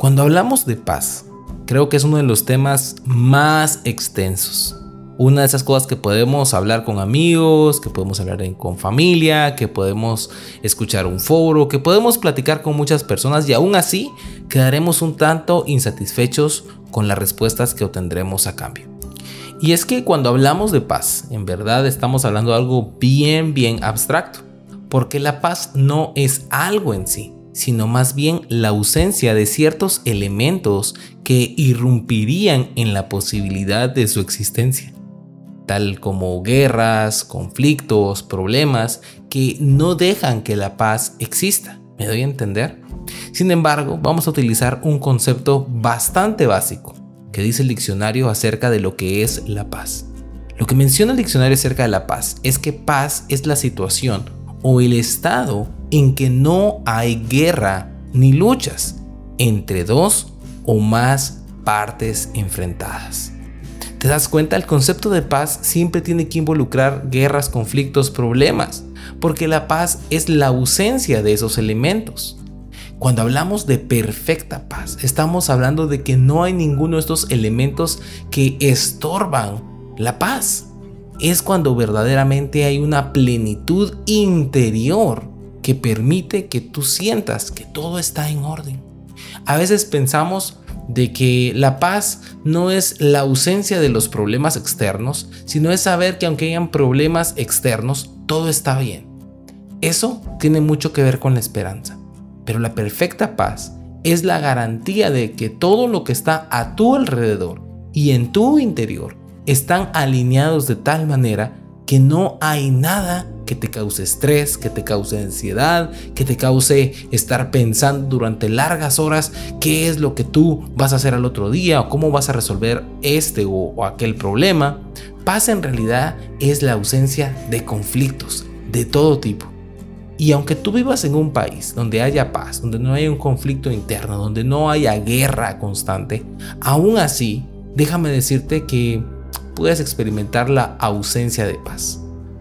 Cuando hablamos de paz, creo que es uno de los temas más extensos. Una de esas cosas que podemos hablar con amigos, que podemos hablar con familia, que podemos escuchar un foro, que podemos platicar con muchas personas y aún así quedaremos un tanto insatisfechos con las respuestas que obtendremos a cambio. Y es que cuando hablamos de paz, en verdad estamos hablando de algo bien, bien abstracto, porque la paz no es algo en sí, sino más bien la ausencia de ciertos elementos que irrumpirían en la posibilidad de su existencia, tal como guerras, conflictos, problemas que no dejan que la paz exista. ¿Me doy a entender? Sin embargo, vamos a utilizar un concepto bastante básico que dice el diccionario acerca de lo que es la paz. Lo que menciona el diccionario acerca de la paz es que paz es la situación o el estado en que no hay guerra ni luchas entre dos o más partes enfrentadas. ¿Te das cuenta? El concepto de paz siempre tiene que involucrar guerras, conflictos, problemas, porque la paz es la ausencia de esos elementos. Cuando hablamos de perfecta paz, estamos hablando de que no hay ninguno de estos elementos que estorban la paz. Es cuando verdaderamente hay una plenitud interior que permite que tú sientas que todo está en orden. A veces pensamos de que la paz no es la ausencia de los problemas externos, sino es saber que aunque hayan problemas externos, todo está bien. Eso tiene mucho que ver con la esperanza. Pero la perfecta paz es la garantía de que todo lo que está a tu alrededor y en tu interior están alineados de tal manera que no hay nada que te cause estrés, que te cause ansiedad, que te cause estar pensando durante largas horas qué es lo que tú vas a hacer al otro día o cómo vas a resolver este o, aquel problema. Paz en realidad es la ausencia de conflictos de todo tipo. Y aunque tú vivas en un país donde haya paz, donde no haya un conflicto interno, donde no haya guerra constante, aún así, déjame decirte que puedes experimentar la ausencia de paz.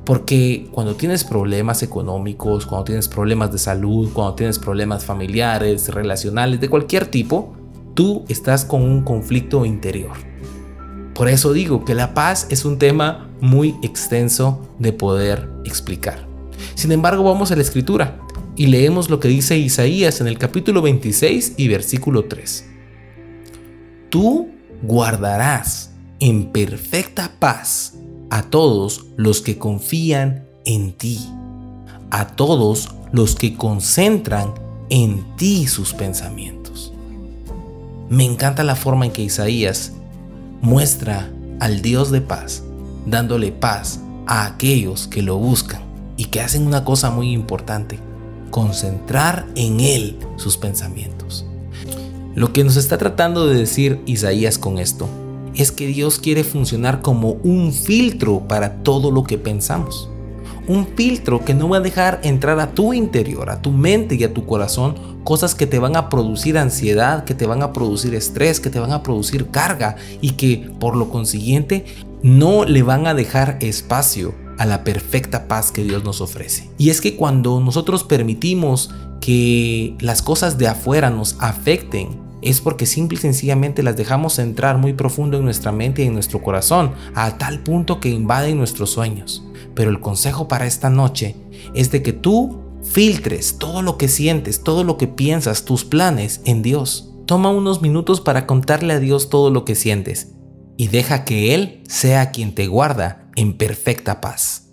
Porque cuando tienes problemas económicos, cuando tienes problemas de salud, cuando tienes problemas familiares, relacionales, de cualquier tipo, tú estás con un conflicto interior. Por eso digo que la paz es un tema muy extenso de poder explicar. Sin embargo, vamos a la escritura y leemos lo que dice Isaías en el capítulo 26 y versículo 3. Tú guardarás en perfecta paz a todos los que confían en ti, a todos los que concentran en ti sus pensamientos. Me encanta la forma en que Isaías muestra al Dios de paz, dándole paz a aquellos que lo buscan y que hacen una cosa muy importante, concentrar en Él sus pensamientos. Lo que nos está tratando de decir Isaías con esto es que Dios quiere funcionar como un filtro para todo lo que pensamos. Un filtro que no va a dejar entrar a tu interior, a tu mente y a tu corazón cosas que te van a producir ansiedad, que te van a producir estrés, que te van a producir carga y que por lo consiguiente no le van a dejar espacio a la perfecta paz que Dios nos ofrece. Y es que cuando nosotros permitimos que las cosas de afuera nos afecten, es porque simple y sencillamente las dejamos entrar muy profundo en nuestra mente y en nuestro corazón, a tal punto que invaden nuestros sueños. Pero el consejo para esta noche es de que tú filtres todo lo que sientes, todo lo que piensas, tus planes en Dios. Toma unos minutos para contarle a Dios todo lo que sientes y deja que Él sea quien te guarda en perfecta paz.